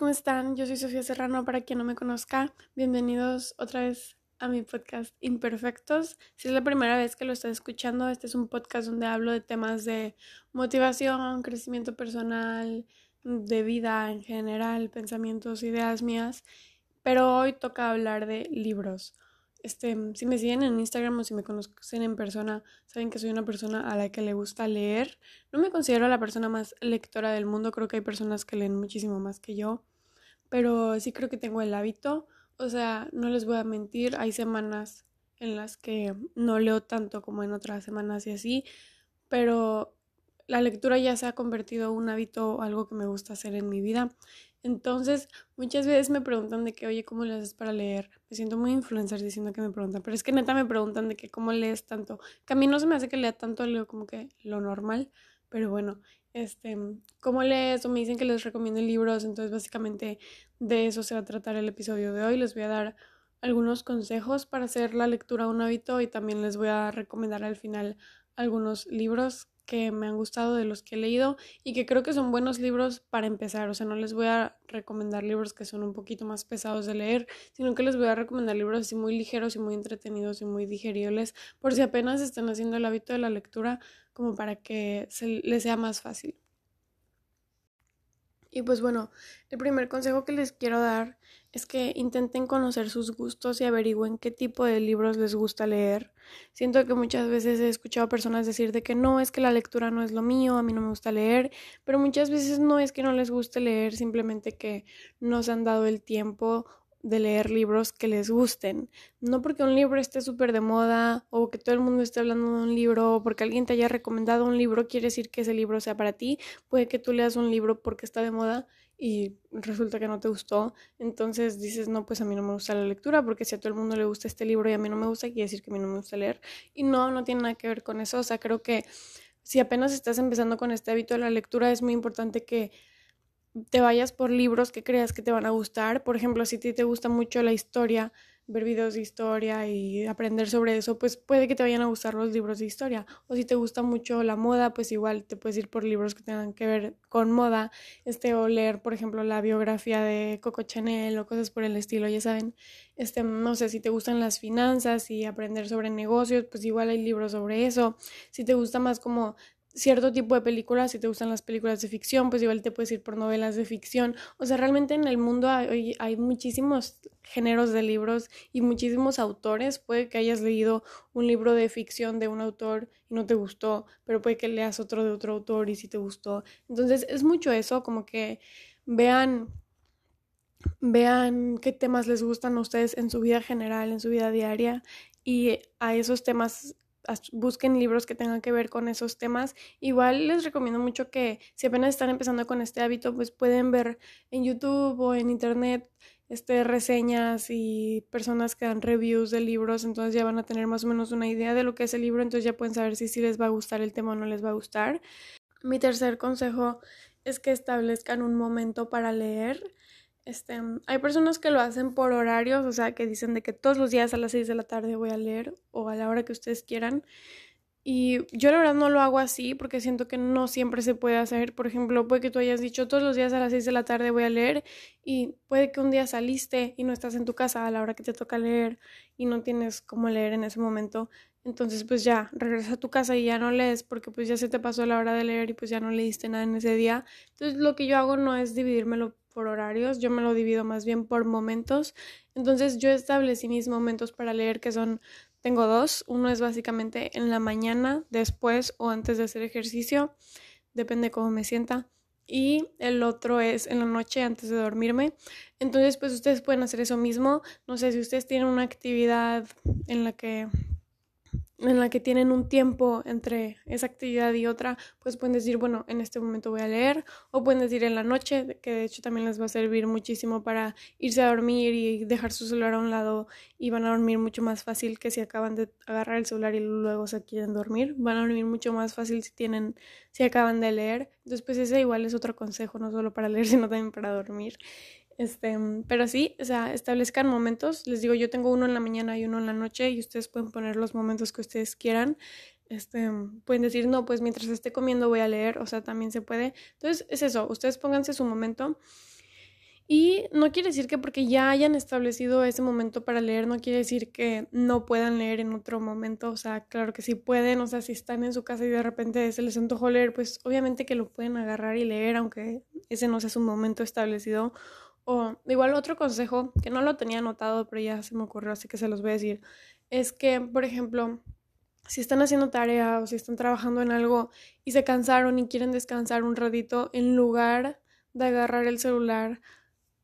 ¿cómo están? Yo soy Sofía Serrano, para quien no me conozca, bienvenidos otra vez a mi podcast Imperfectos. Si es la primera vez que lo estás escuchando, este es un podcast donde hablo de temas de motivación, crecimiento personal, de vida en general, pensamientos, ideas mías, pero hoy toca hablar de libros. Este, si me siguen en Instagram o si me conocen en persona, saben que soy una persona a la que le gusta leer. No me considero la persona más lectora del mundo, creo que hay personas que leen muchísimo más que yo, pero sí creo que tengo el hábito. O sea, no les voy a mentir, hay semanas en las que no leo tanto como en otras semanas y así, pero la lectura ya se ha convertido en un hábito, algo que me gusta hacer en mi vida. Entonces, muchas veces me preguntan de que, oye, ¿cómo le haces para leer? Me siento muy influencer diciendo que me preguntan, pero es que neta me preguntan de que, ¿cómo lees tanto? Que a mí no se me hace que lea tanto, leo como que lo normal, pero bueno, este, ¿cómo lees? O me dicen que les recomiendo libros, entonces básicamente de eso se va a tratar el episodio de hoy. Les voy a dar algunos consejos para hacer la lectura un hábito y también les voy a recomendar al final algunos libros que me han gustado de los que he leído y que creo que son buenos libros para empezar. O sea, no les voy a recomendar libros que son un poquito más pesados de leer, sino que les voy a recomendar libros así muy ligeros y muy entretenidos y muy digeribles por si apenas están haciendo el hábito de la lectura como para que se les sea más fácil. Y pues bueno, el primer consejo que les quiero dar es que intenten conocer sus gustos y averigüen qué tipo de libros les gusta leer. Siento que muchas veces he escuchado personas decir de que no, es que la lectura no es lo mío, a mí no me gusta leer, pero muchas veces no es que no les guste leer, simplemente que no se han dado el tiempo de leer libros que les gusten. No porque un libro esté súper de moda o que todo el mundo esté hablando de un libro o porque alguien te haya recomendado un libro quiere decir que ese libro sea para ti. Puede que tú leas un libro porque está de moda y resulta que no te gustó. Entonces dices, no, pues a mí no me gusta la lectura porque si a todo el mundo le gusta este libro y a mí no me gusta, quiere decir que a mí no me gusta leer. Y no, no tiene nada que ver con eso. O sea, creo que si apenas estás empezando con este hábito de la lectura, es muy importante que te vayas por libros que creas que te van a gustar. Por ejemplo, si ti te gusta mucho la historia, ver videos de historia y aprender sobre eso, pues puede que te vayan a gustar los libros de historia. O si te gusta mucho la moda, pues igual te puedes ir por libros que tengan que ver con moda, este, o leer, por ejemplo, la biografía de Coco Chanel o cosas por el estilo, ya saben. Este, no sé, si te gustan las finanzas y aprender sobre negocios, pues igual hay libros sobre eso. Si te gusta más como cierto tipo de películas, si te gustan las películas de ficción, pues igual te puedes ir por novelas de ficción. O sea, realmente en el mundo hay, hay, muchísimos géneros de libros y muchísimos autores. Puede que hayas leído un libro de ficción de un autor y no te gustó, pero puede que leas otro de otro autor y sí te gustó. Entonces es mucho eso, como que vean vean qué temas les gustan a ustedes en su vida general, en su vida diaria y a esos temas busquen libros que tengan que ver con esos temas. Igual les recomiendo mucho que si apenas están empezando con este hábito, pues pueden ver en YouTube o en Internet este, reseñas y personas que dan reviews de libros, entonces ya van a tener más o menos una idea de lo que es el libro, entonces ya pueden saber si, si les va a gustar el tema o no les va a gustar. Mi tercer consejo es que establezcan un momento para leer. Este, hay personas que lo hacen por horarios, o sea, que dicen de que todos los días a las 6 de la tarde voy a leer o a la hora que ustedes quieran. Y yo la verdad no lo hago así porque siento que no siempre se puede hacer. Por ejemplo, puede que tú hayas dicho todos los días a las 6 de la tarde voy a leer y puede que un día saliste y no estás en tu casa a la hora que te toca leer y no tienes cómo leer en ese momento. Entonces pues ya, regresa a tu casa y ya no lees porque pues ya se te pasó la hora de leer y pues ya no leíste nada en ese día. Entonces lo que yo hago no es dividírmelo por horarios, yo me lo divido más bien por momentos. Entonces yo establecí mis momentos para leer que son, tengo dos, uno es básicamente en la mañana, después o antes de hacer ejercicio, depende cómo me sienta. Y el otro es en la noche antes de dormirme. Entonces, pues ustedes pueden hacer eso mismo. No sé si ustedes tienen una actividad en la que en la que tienen un tiempo entre esa actividad y otra, pues pueden decir, bueno, en este momento voy a leer, o pueden decir en la noche, que de hecho también les va a servir muchísimo para irse a dormir y dejar su celular a un lado y van a dormir mucho más fácil que si acaban de agarrar el celular y luego se quieren dormir, van a dormir mucho más fácil si tienen, si acaban de leer. Entonces, pues ese igual es otro consejo, no solo para leer, sino también para dormir. Este, pero sí, o sea, establezcan momentos. Les digo, yo tengo uno en la mañana y uno en la noche y ustedes pueden poner los momentos que ustedes quieran. Este, pueden decir, no, pues mientras esté comiendo voy a leer, o sea, también se puede. Entonces, es eso, ustedes pónganse su momento Y no quiere decir que porque ya hayan establecido ese momento para leer, no quiere decir que no puedan leer en otro momento. O sea, claro que sí pueden, o sea, si están en su casa y de repente se les antojó leer, pues obviamente que lo pueden agarrar y leer, aunque ese no sea su momento establecido. O igual otro consejo, que no lo tenía anotado, pero ya se me ocurrió, así que se los voy a decir, es que, por ejemplo, si están haciendo tarea o si están trabajando en algo y se cansaron y quieren descansar un ratito, en lugar de agarrar el celular,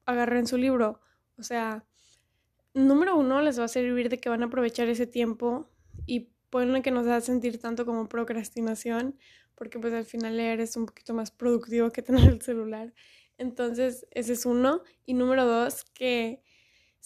agarren su libro. O sea, número uno, les va a servir de que van a aprovechar ese tiempo y pueden que nos a sentir tanto como procrastinación, porque pues al final leer es un poquito más productivo que tener el celular. Entonces, ese es uno. Y número dos, que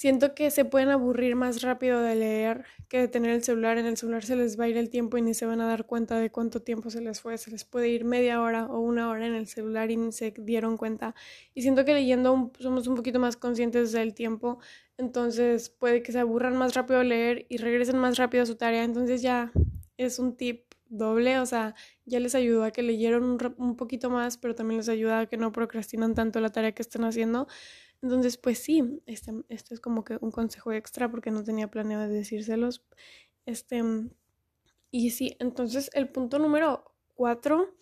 Siento que se pueden aburrir más rápido de leer que de tener el celular. En el celular se les va a ir el tiempo y ni se van a dar cuenta de cuánto tiempo se les fue. Se les puede ir media hora o una hora en el celular y ni se dieron cuenta. Y siento que leyendo somos un poquito más conscientes del tiempo. Entonces puede que se aburran más rápido de leer y regresen más rápido a su tarea. Entonces ya es un tip doble, o sea, ya les ayuda a que leyeron un, un poquito más, pero también les ayuda a que no procrastinan tanto la tarea que están haciendo. Entonces, pues sí, este, este, es como que un consejo extra porque no tenía planeado decírselos. Este, y sí, entonces el punto número cuatro,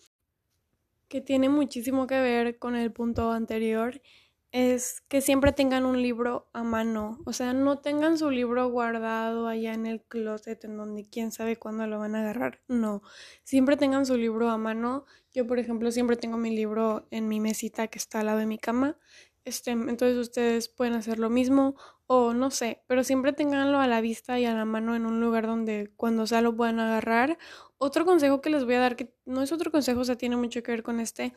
que tiene muchísimo que ver con el punto anterior, es que siempre tengan un libro a mano. O sea, no tengan su libro guardado allá en el closet en donde quién sabe cuándo lo van a agarrar. No, siempre tengan su libro a mano. Yo, por ejemplo, siempre tengo mi libro en mi mesita que está al lado de mi cama. Este, entonces ustedes pueden hacer lo mismo o no sé, pero siempre tenganlo a la vista y a la mano en un lugar donde cuando sea lo puedan agarrar. Otro consejo que les voy a dar, que no es otro consejo, o sea, tiene mucho que ver con este,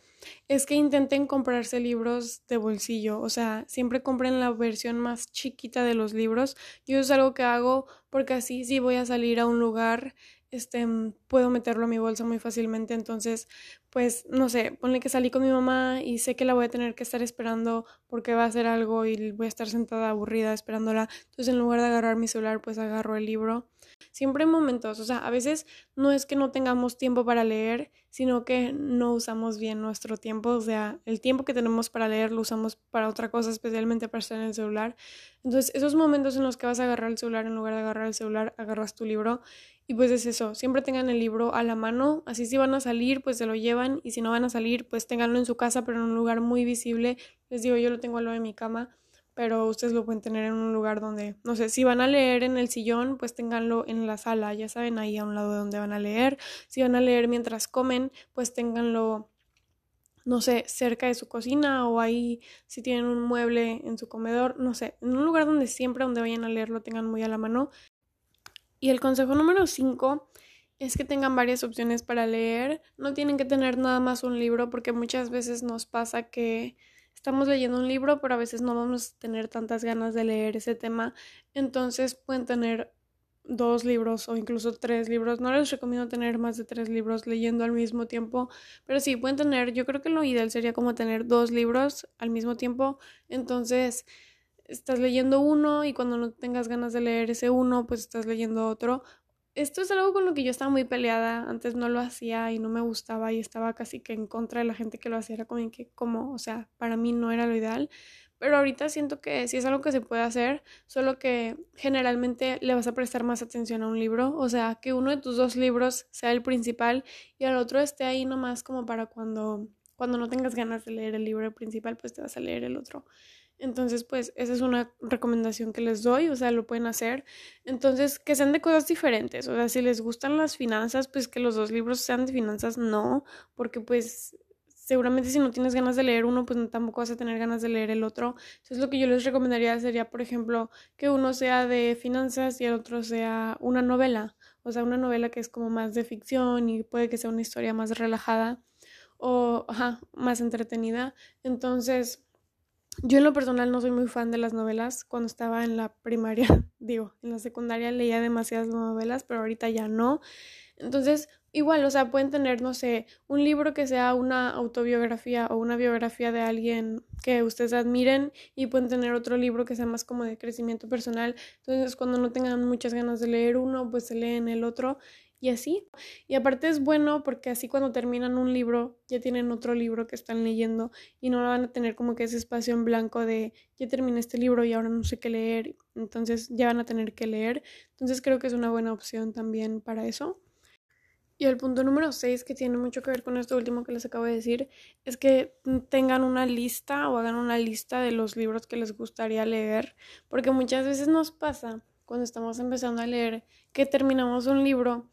es que intenten comprarse libros de bolsillo, o sea, siempre compren la versión más chiquita de los libros. Yo es algo que hago porque así si voy a salir a un lugar este, puedo meterlo a mi bolsa muy fácilmente. Entonces, pues, no sé, ponle que salí con mi mamá y sé que la voy a tener que estar esperando porque va a hacer algo y voy a estar sentada aburrida esperándola. Entonces, en lugar de agarrar mi celular, pues agarro el libro. Siempre hay momentos, o sea, a veces no es que no tengamos tiempo para leer, sino que no usamos bien nuestro tiempo, o sea, el tiempo que tenemos para leer lo usamos para otra cosa, especialmente para estar en el celular. Entonces, esos momentos en los que vas a agarrar el celular, en lugar de agarrar el celular, agarras tu libro y pues es eso, siempre tengan el libro a la mano, así si van a salir, pues se lo llevan y si no van a salir, pues tenganlo en su casa, pero en un lugar muy visible. Les digo, yo lo tengo al lado de mi cama, pero ustedes lo pueden tener en un lugar donde, no sé, si van a leer en el sillón, pues tenganlo en la sala, ya saben, ahí a un lado de donde van a leer. Si van a leer mientras comen, pues tenganlo no sé, cerca de su cocina o ahí si tienen un mueble en su comedor, no sé, en un lugar donde siempre donde vayan a leer lo tengan muy a la mano y el consejo número 5 es que tengan varias opciones para leer. No tienen que tener nada más un libro porque muchas veces nos pasa que estamos leyendo un libro pero a veces no vamos a tener tantas ganas de leer ese tema. Entonces pueden tener dos libros o incluso tres libros. No les recomiendo tener más de tres libros leyendo al mismo tiempo, pero sí pueden tener, yo creo que lo ideal sería como tener dos libros al mismo tiempo. Entonces estás leyendo uno y cuando no tengas ganas de leer ese uno, pues estás leyendo otro. Esto es algo con lo que yo estaba muy peleada, antes no lo hacía y no me gustaba y estaba casi que en contra de la gente que lo hacía, era como que como, o sea, para mí no era lo ideal, pero ahorita siento que sí es algo que se puede hacer, solo que generalmente le vas a prestar más atención a un libro, o sea, que uno de tus dos libros sea el principal y el otro esté ahí nomás como para cuando cuando no tengas ganas de leer el libro principal, pues te vas a leer el otro. Entonces, pues esa es una recomendación que les doy, o sea, lo pueden hacer. Entonces, que sean de cosas diferentes, o sea, si les gustan las finanzas, pues que los dos libros sean de finanzas, no, porque pues seguramente si no tienes ganas de leer uno, pues tampoco vas a tener ganas de leer el otro. Entonces, lo que yo les recomendaría sería, por ejemplo, que uno sea de finanzas y el otro sea una novela, o sea, una novela que es como más de ficción y puede que sea una historia más relajada o ajá, más entretenida. Entonces, yo en lo personal no soy muy fan de las novelas. Cuando estaba en la primaria, digo, en la secundaria leía demasiadas novelas, pero ahorita ya no. Entonces, igual, o sea, pueden tener, no sé, un libro que sea una autobiografía o una biografía de alguien que ustedes admiren y pueden tener otro libro que sea más como de crecimiento personal. Entonces, cuando no tengan muchas ganas de leer uno, pues se leen el otro y así. Y aparte es bueno porque así cuando terminan un libro ya tienen otro libro que están leyendo y no van a tener como que ese espacio en blanco de ya terminé este libro y ahora no sé qué leer, entonces ya van a tener que leer. Entonces creo que es una buena opción también para eso. Y el punto número 6, que tiene mucho que ver con esto último que les acabo de decir, es que tengan una lista o hagan una lista de los libros que les gustaría leer, porque muchas veces nos pasa cuando estamos empezando a leer que terminamos un libro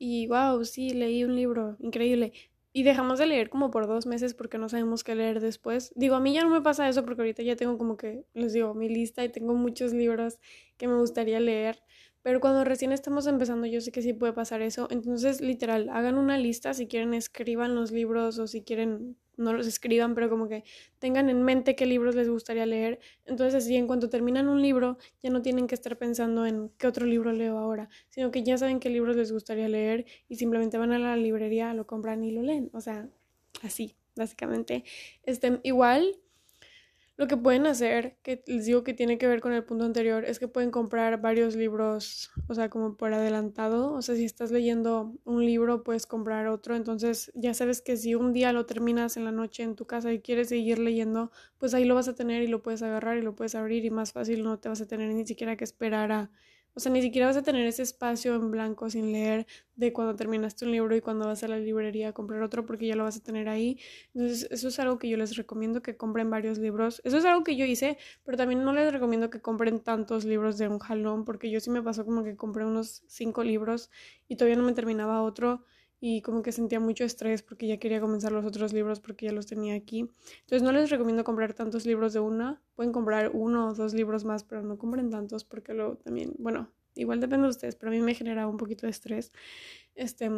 y wow, sí, leí un libro, increíble. Y dejamos de leer como por dos meses porque no sabemos qué leer después. Digo, a mí ya no me pasa eso porque ahorita ya tengo como que, les digo, mi lista y tengo muchos libros que me gustaría leer. Pero cuando recién estamos empezando, yo sé que sí puede pasar eso. Entonces, literal, hagan una lista, si quieren escriban los libros o si quieren no los escriban, pero como que tengan en mente qué libros les gustaría leer. Entonces, así en cuanto terminan un libro, ya no tienen que estar pensando en qué otro libro leo ahora, sino que ya saben qué libros les gustaría leer y simplemente van a la librería, lo compran y lo leen. O sea, así, básicamente. Este, igual lo que pueden hacer, que les digo que tiene que ver con el punto anterior, es que pueden comprar varios libros, o sea, como por adelantado. O sea, si estás leyendo un libro, puedes comprar otro. Entonces, ya sabes que si un día lo terminas en la noche en tu casa y quieres seguir leyendo, pues ahí lo vas a tener y lo puedes agarrar y lo puedes abrir y más fácil no te vas a tener ni siquiera que esperar a o sea, ni siquiera vas a tener ese espacio en blanco sin leer de cuando terminaste un libro y cuando vas a la librería a comprar otro porque ya lo vas a tener ahí. Entonces, eso es algo que yo les recomiendo que compren varios libros. Eso es algo que yo hice, pero también no les recomiendo que compren tantos libros de un jalón porque yo sí me pasó como que compré unos cinco libros y todavía no me terminaba otro y como que sentía mucho estrés porque ya quería comenzar los otros libros porque ya los tenía aquí. Entonces no les recomiendo comprar tantos libros de una. Pueden comprar uno o dos libros más, pero no compren tantos porque luego también, bueno, igual depende de ustedes, pero a mí me genera un poquito de estrés. Este,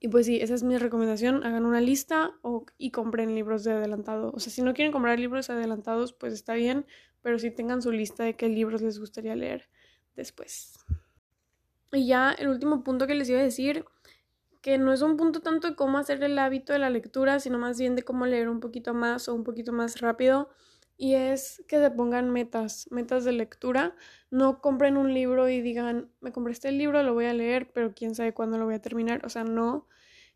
y pues sí, esa es mi recomendación. Hagan una lista o, y compren libros de adelantado. O sea, si no quieren comprar libros adelantados, pues está bien, pero sí tengan su lista de qué libros les gustaría leer después. Y ya el último punto que les iba a decir que no es un punto tanto de cómo hacer el hábito de la lectura, sino más bien de cómo leer un poquito más o un poquito más rápido. Y es que se pongan metas, metas de lectura. No compren un libro y digan, me compré este libro, lo voy a leer, pero quién sabe cuándo lo voy a terminar. O sea, no.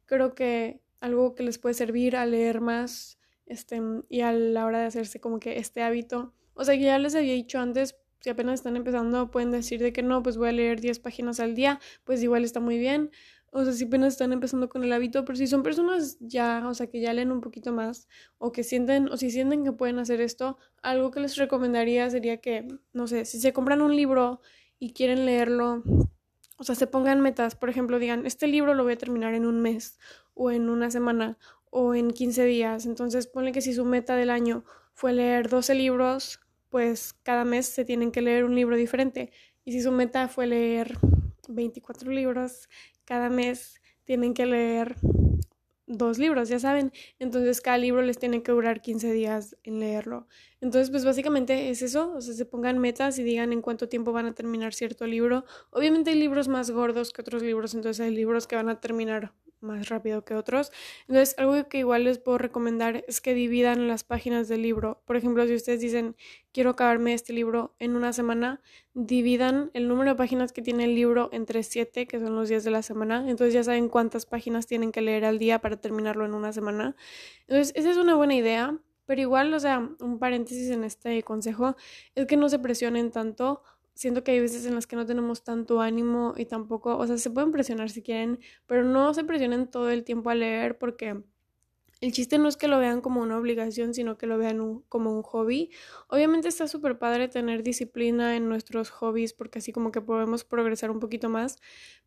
Creo que algo que les puede servir a leer más este, y a la hora de hacerse como que este hábito. O sea, que ya les había dicho antes, si apenas están empezando, pueden decir de que no, pues voy a leer 10 páginas al día, pues igual está muy bien o sea, si apenas están empezando con el hábito, pero si son personas ya, o sea, que ya leen un poquito más o que sienten, o si sienten que pueden hacer esto, algo que les recomendaría sería que, no sé, si se compran un libro y quieren leerlo, o sea, se pongan metas, por ejemplo, digan, este libro lo voy a terminar en un mes o en una semana o en 15 días, entonces ponle que si su meta del año fue leer 12 libros, pues cada mes se tienen que leer un libro diferente. Y si su meta fue leer 24 libros, cada mes tienen que leer dos libros, ya saben. Entonces cada libro les tiene que durar 15 días en leerlo. Entonces, pues básicamente es eso, o sea, se pongan metas y digan en cuánto tiempo van a terminar cierto libro. Obviamente hay libros más gordos que otros libros, entonces hay libros que van a terminar más rápido que otros. Entonces, algo que igual les puedo recomendar es que dividan las páginas del libro. Por ejemplo, si ustedes dicen, quiero acabarme este libro en una semana, dividan el número de páginas que tiene el libro entre siete, que son los días de la semana. Entonces ya saben cuántas páginas tienen que leer al día para terminarlo en una semana. Entonces, esa es una buena idea. Pero igual, o sea, un paréntesis en este consejo es que no se presionen tanto siento que hay veces en las que no tenemos tanto ánimo y tampoco, o sea, se pueden presionar si quieren, pero no se presionen todo el tiempo a leer porque el chiste no es que lo vean como una obligación, sino que lo vean como un hobby. Obviamente está súper padre tener disciplina en nuestros hobbies porque así como que podemos progresar un poquito más.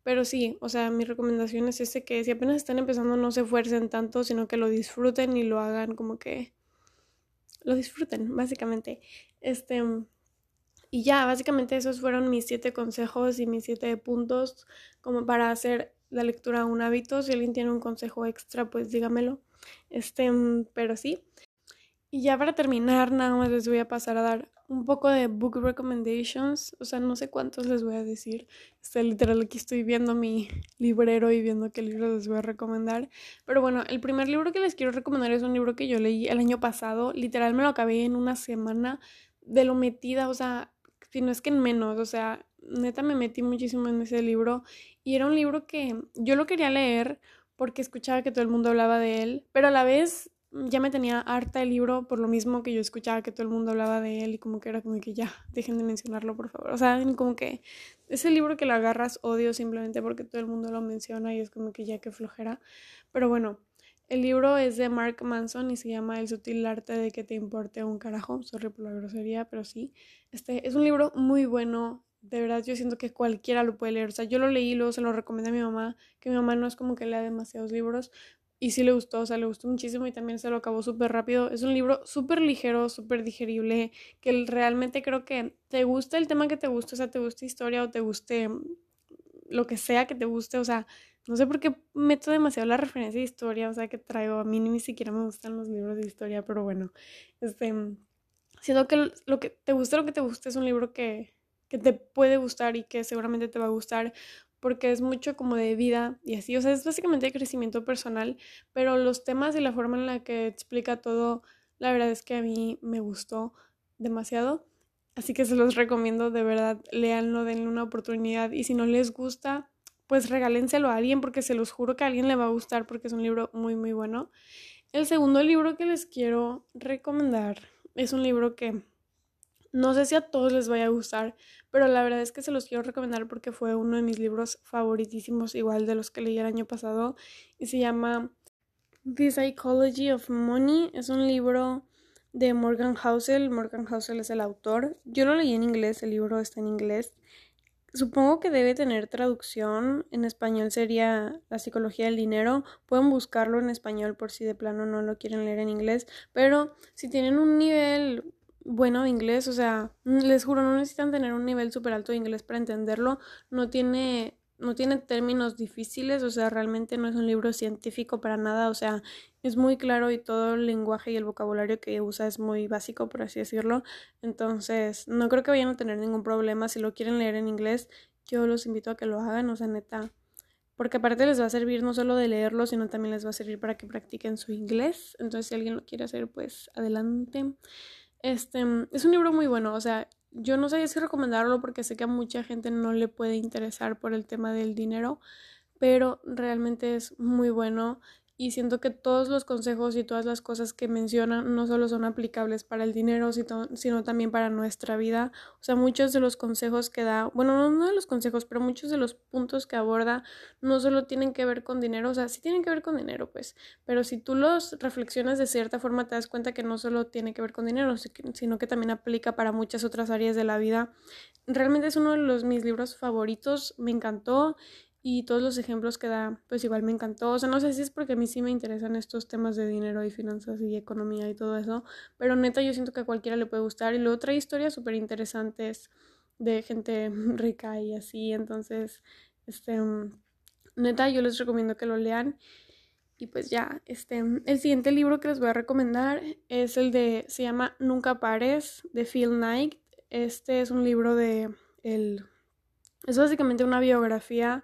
Pero sí, o sea, mi recomendación es ese que si apenas están empezando no se esfuercen tanto, sino que lo disfruten y lo hagan como que lo disfruten, básicamente. Este, y ya, básicamente esos fueron mis siete consejos y mis siete puntos como para hacer la lectura un hábito. Si alguien tiene un consejo extra, pues dígamelo. Este, pero sí. Y ya para terminar, nada más les voy a pasar a dar un poco de book recommendations. O sea, no sé cuántos les voy a decir. Este, literal, aquí estoy viendo mi librero y viendo qué libros les voy a recomendar. Pero bueno, el primer libro que les quiero recomendar es un libro que yo leí el año pasado. Literal, me lo acabé en una semana de lo metida, o sea, si no es que en menos, o sea, neta me metí muchísimo en ese libro y era un libro que yo lo quería leer porque escuchaba que todo el mundo hablaba de él, pero a la vez ya me tenía harta el libro por lo mismo que yo escuchaba que todo el mundo hablaba de él y como que era como que ya, dejen de mencionarlo por favor. O sea, como que ese libro que lo agarras odio simplemente porque todo el mundo lo menciona y es como que ya que flojera. Pero bueno, el libro es de Mark Manson y se llama El sutil arte de que te importe un carajo. Sorry por la grosería, pero sí. Este es un libro muy bueno. De verdad, yo siento que cualquiera lo puede leer. O sea, yo lo leí luego se lo recomendé a mi mamá, que mi mamá no es como que lea demasiados libros, y sí le gustó, o sea, le gustó muchísimo y también se lo acabó súper rápido. Es un libro súper ligero, súper digerible, que realmente creo que te gusta el tema que te guste, o sea, te guste historia o te guste lo que sea que te guste, o sea, no sé por qué meto demasiado la referencia de historia, o sea, que traigo, a mí ni siquiera me gustan los libros de historia, pero bueno, este, siento que lo que te guste, lo que te guste es un libro que, que te puede gustar y que seguramente te va a gustar porque es mucho como de vida y así, o sea, es básicamente de crecimiento personal, pero los temas y la forma en la que explica todo, la verdad es que a mí me gustó demasiado, así que se los recomiendo, de verdad, leanlo, denle una oportunidad y si no les gusta, pues regálenselo a alguien porque se los juro que a alguien le va a gustar porque es un libro muy muy bueno. El segundo libro que les quiero recomendar es un libro que no sé si a todos les vaya a gustar, pero la verdad es que se los quiero recomendar porque fue uno de mis libros favoritísimos, igual de los que leí el año pasado, y se llama The Psychology of Money. Es un libro de Morgan Housel. Morgan Housel es el autor. Yo lo leí en inglés, el libro está en inglés. Supongo que debe tener traducción. En español sería La psicología del dinero. Pueden buscarlo en español por si de plano no lo quieren leer en inglés. Pero si tienen un nivel bueno de inglés, o sea, les juro, no necesitan tener un nivel súper alto de inglés para entenderlo, no tiene, no tiene términos difíciles, o sea, realmente no es un libro científico para nada, o sea, es muy claro y todo el lenguaje y el vocabulario que usa es muy básico, por así decirlo, entonces no creo que vayan a tener ningún problema si lo quieren leer en inglés, yo los invito a que lo hagan, o sea, neta, porque aparte les va a servir no solo de leerlo, sino también les va a servir para que practiquen su inglés, entonces si alguien lo quiere hacer, pues adelante. Este, es un libro muy bueno, o sea, yo no sé si recomendarlo porque sé que a mucha gente no le puede interesar por el tema del dinero, pero realmente es muy bueno y siento que todos los consejos y todas las cosas que mencionan no solo son aplicables para el dinero, sino también para nuestra vida. O sea, muchos de los consejos que da, bueno, no de los consejos, pero muchos de los puntos que aborda no solo tienen que ver con dinero, o sea, sí tienen que ver con dinero, pues, pero si tú los reflexionas de cierta forma te das cuenta que no solo tiene que ver con dinero, sino que también aplica para muchas otras áreas de la vida. Realmente es uno de los mis libros favoritos, me encantó y todos los ejemplos que da, pues igual me encantó. O sea, no sé si es porque a mí sí me interesan estos temas de dinero y finanzas y economía y todo eso, pero neta yo siento que a cualquiera le puede gustar. Y luego trae historias súper interesantes de gente rica y así, entonces, este, neta yo les recomiendo que lo lean. Y pues ya, este, el siguiente libro que les voy a recomendar es el de, se llama Nunca Pares, de Phil Knight. Este es un libro de, el, es básicamente una biografía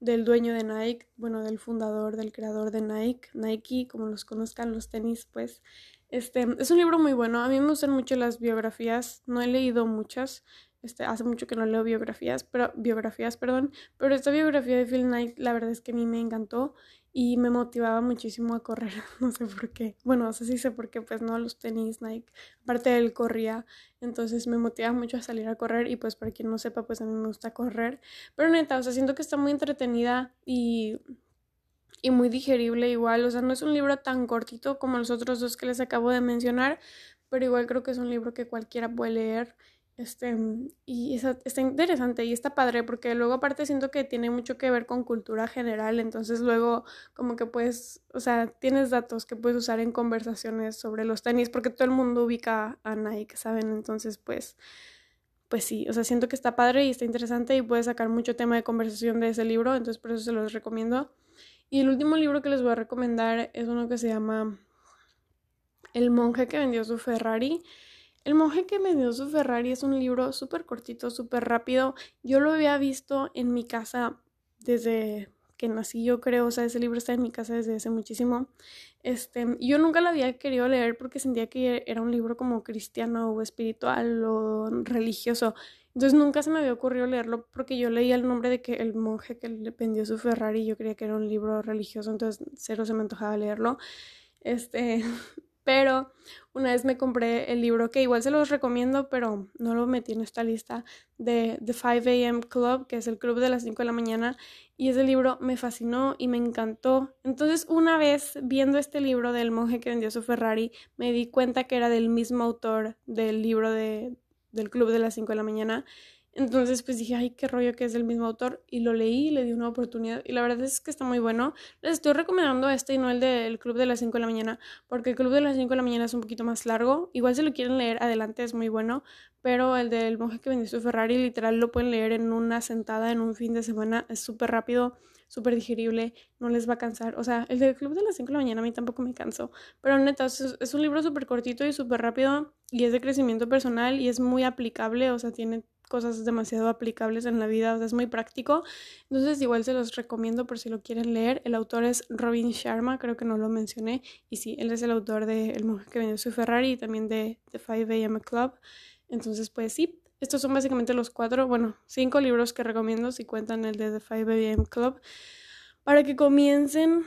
del dueño de Nike, bueno, del fundador, del creador de Nike, Nike, como los conozcan los tenis, pues. Este, es un libro muy bueno. A mí me gustan mucho las biografías. No he leído muchas. Este, hace mucho que no leo biografías, pero biografías, perdón, pero esta biografía de Phil Knight la verdad es que a mí me encantó y me motivaba muchísimo a correr, no sé por qué. Bueno, no sé si sé por qué, pues no, los tenis Nike, aparte él corría, entonces me motivaba mucho a salir a correr y pues para quien no sepa, pues a mí me gusta correr, pero neta, o sea, siento que está muy entretenida y y muy digerible igual, o sea, no es un libro tan cortito como los otros dos que les acabo de mencionar, pero igual creo que es un libro que cualquiera puede leer este, y está interesante y está padre porque luego aparte siento que tiene mucho que ver con cultura general, entonces luego como que puedes, o sea, tienes datos que puedes usar en conversaciones sobre los tenis porque todo el mundo ubica a Nike, ¿saben? Entonces pues, pues sí, o sea, siento que está padre y está interesante y puedes sacar mucho tema de conversación de ese libro, entonces por eso se los recomiendo. Y el último libro que les voy a recomendar es uno que se llama El monje que vendió su Ferrari. El monje que me dio su Ferrari es un libro súper cortito, súper rápido. Yo lo había visto en mi casa desde que nací, yo creo. O sea, ese libro está en mi casa desde hace muchísimo. Este, yo nunca lo había querido leer porque sentía que era un libro como cristiano o espiritual o religioso. Entonces nunca se me había ocurrido leerlo porque yo leía el nombre de que el monje que le vendió su Ferrari, yo creía que era un libro religioso, entonces cero se me antojaba leerlo. Este, pero una vez me compré el libro que igual se los recomiendo, pero no lo metí en esta lista de The 5 AM Club, que es el club de las 5 de la mañana, y ese libro me fascinó y me encantó. Entonces, una vez viendo este libro del monje que vendió su Ferrari, me di cuenta que era del mismo autor del libro de, del club de las 5 de la mañana entonces, pues dije, ay, qué rollo que es del mismo autor. Y lo leí, le di una oportunidad. Y la verdad es que está muy bueno. Les estoy recomendando este y no el del Club de las 5 de la mañana. Porque el Club de las 5 de la mañana es un poquito más largo. Igual si lo quieren leer adelante es muy bueno. Pero el del monje que vendió su Ferrari, literal, lo pueden leer en una sentada, en un fin de semana. Es súper rápido, súper digerible. No les va a cansar. O sea, el del Club de las 5 de la mañana a mí tampoco me cansó. Pero neta, es un libro súper cortito y súper rápido. Y es de crecimiento personal y es muy aplicable. O sea, tiene cosas demasiado aplicables en la vida, o sea, es muy práctico. Entonces, igual se los recomiendo por si lo quieren leer. El autor es Robin Sharma, creo que no lo mencioné. Y sí, él es el autor de El monje que vendió su Ferrari y también de The 5 AM Club. Entonces, pues sí, estos son básicamente los cuatro, bueno, cinco libros que recomiendo si cuentan el de The 5 AM Club para que comiencen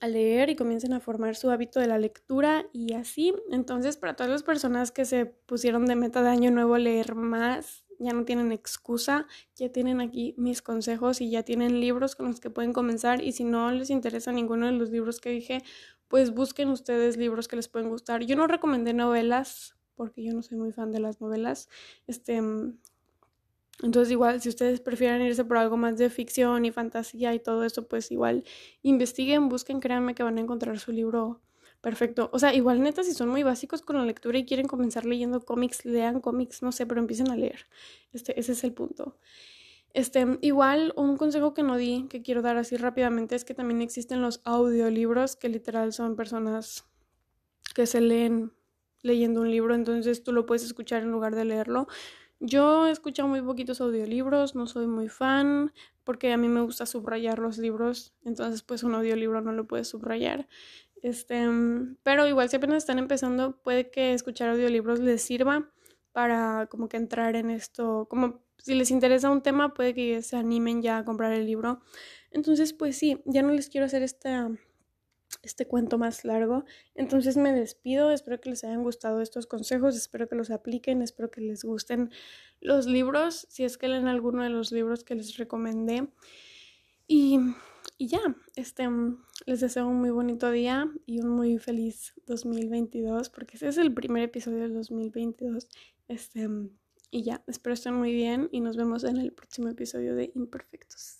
a leer y comiencen a formar su hábito de la lectura y así. Entonces, para todas las personas que se pusieron de meta de año nuevo leer más, ya no tienen excusa, ya tienen aquí mis consejos y ya tienen libros con los que pueden comenzar y si no les interesa ninguno de los libros que dije, pues busquen ustedes libros que les pueden gustar. Yo no recomendé novelas porque yo no soy muy fan de las novelas. Este entonces igual si ustedes prefieren irse por algo más de ficción y fantasía y todo eso, pues igual investiguen, busquen, créanme que van a encontrar su libro Perfecto. O sea, igual neta, si son muy básicos con la lectura y quieren comenzar leyendo cómics, lean cómics, no sé, pero empiecen a leer. Este, ese es el punto. Este, igual, un consejo que no di, que quiero dar así rápidamente, es que también existen los audiolibros, que literal son personas que se leen leyendo un libro, entonces tú lo puedes escuchar en lugar de leerlo. Yo he escuchado muy poquitos audiolibros, no soy muy fan, porque a mí me gusta subrayar los libros, entonces pues un audiolibro no lo puedes subrayar. Este, pero igual si apenas están empezando, puede que escuchar audiolibros les sirva para como que entrar en esto, como si les interesa un tema, puede que se animen ya a comprar el libro. Entonces, pues sí, ya no les quiero hacer este, este cuento más largo. Entonces me despido, espero que les hayan gustado estos consejos, espero que los apliquen, espero que les gusten los libros, si es que leen alguno de los libros que les recomendé. Y y ya, este, mm, les deseo un muy bonito día y un muy feliz 2022, porque ese es el primer episodio del 2022. Este, mm, y ya, espero estén muy bien y nos vemos en el próximo episodio de Imperfectos.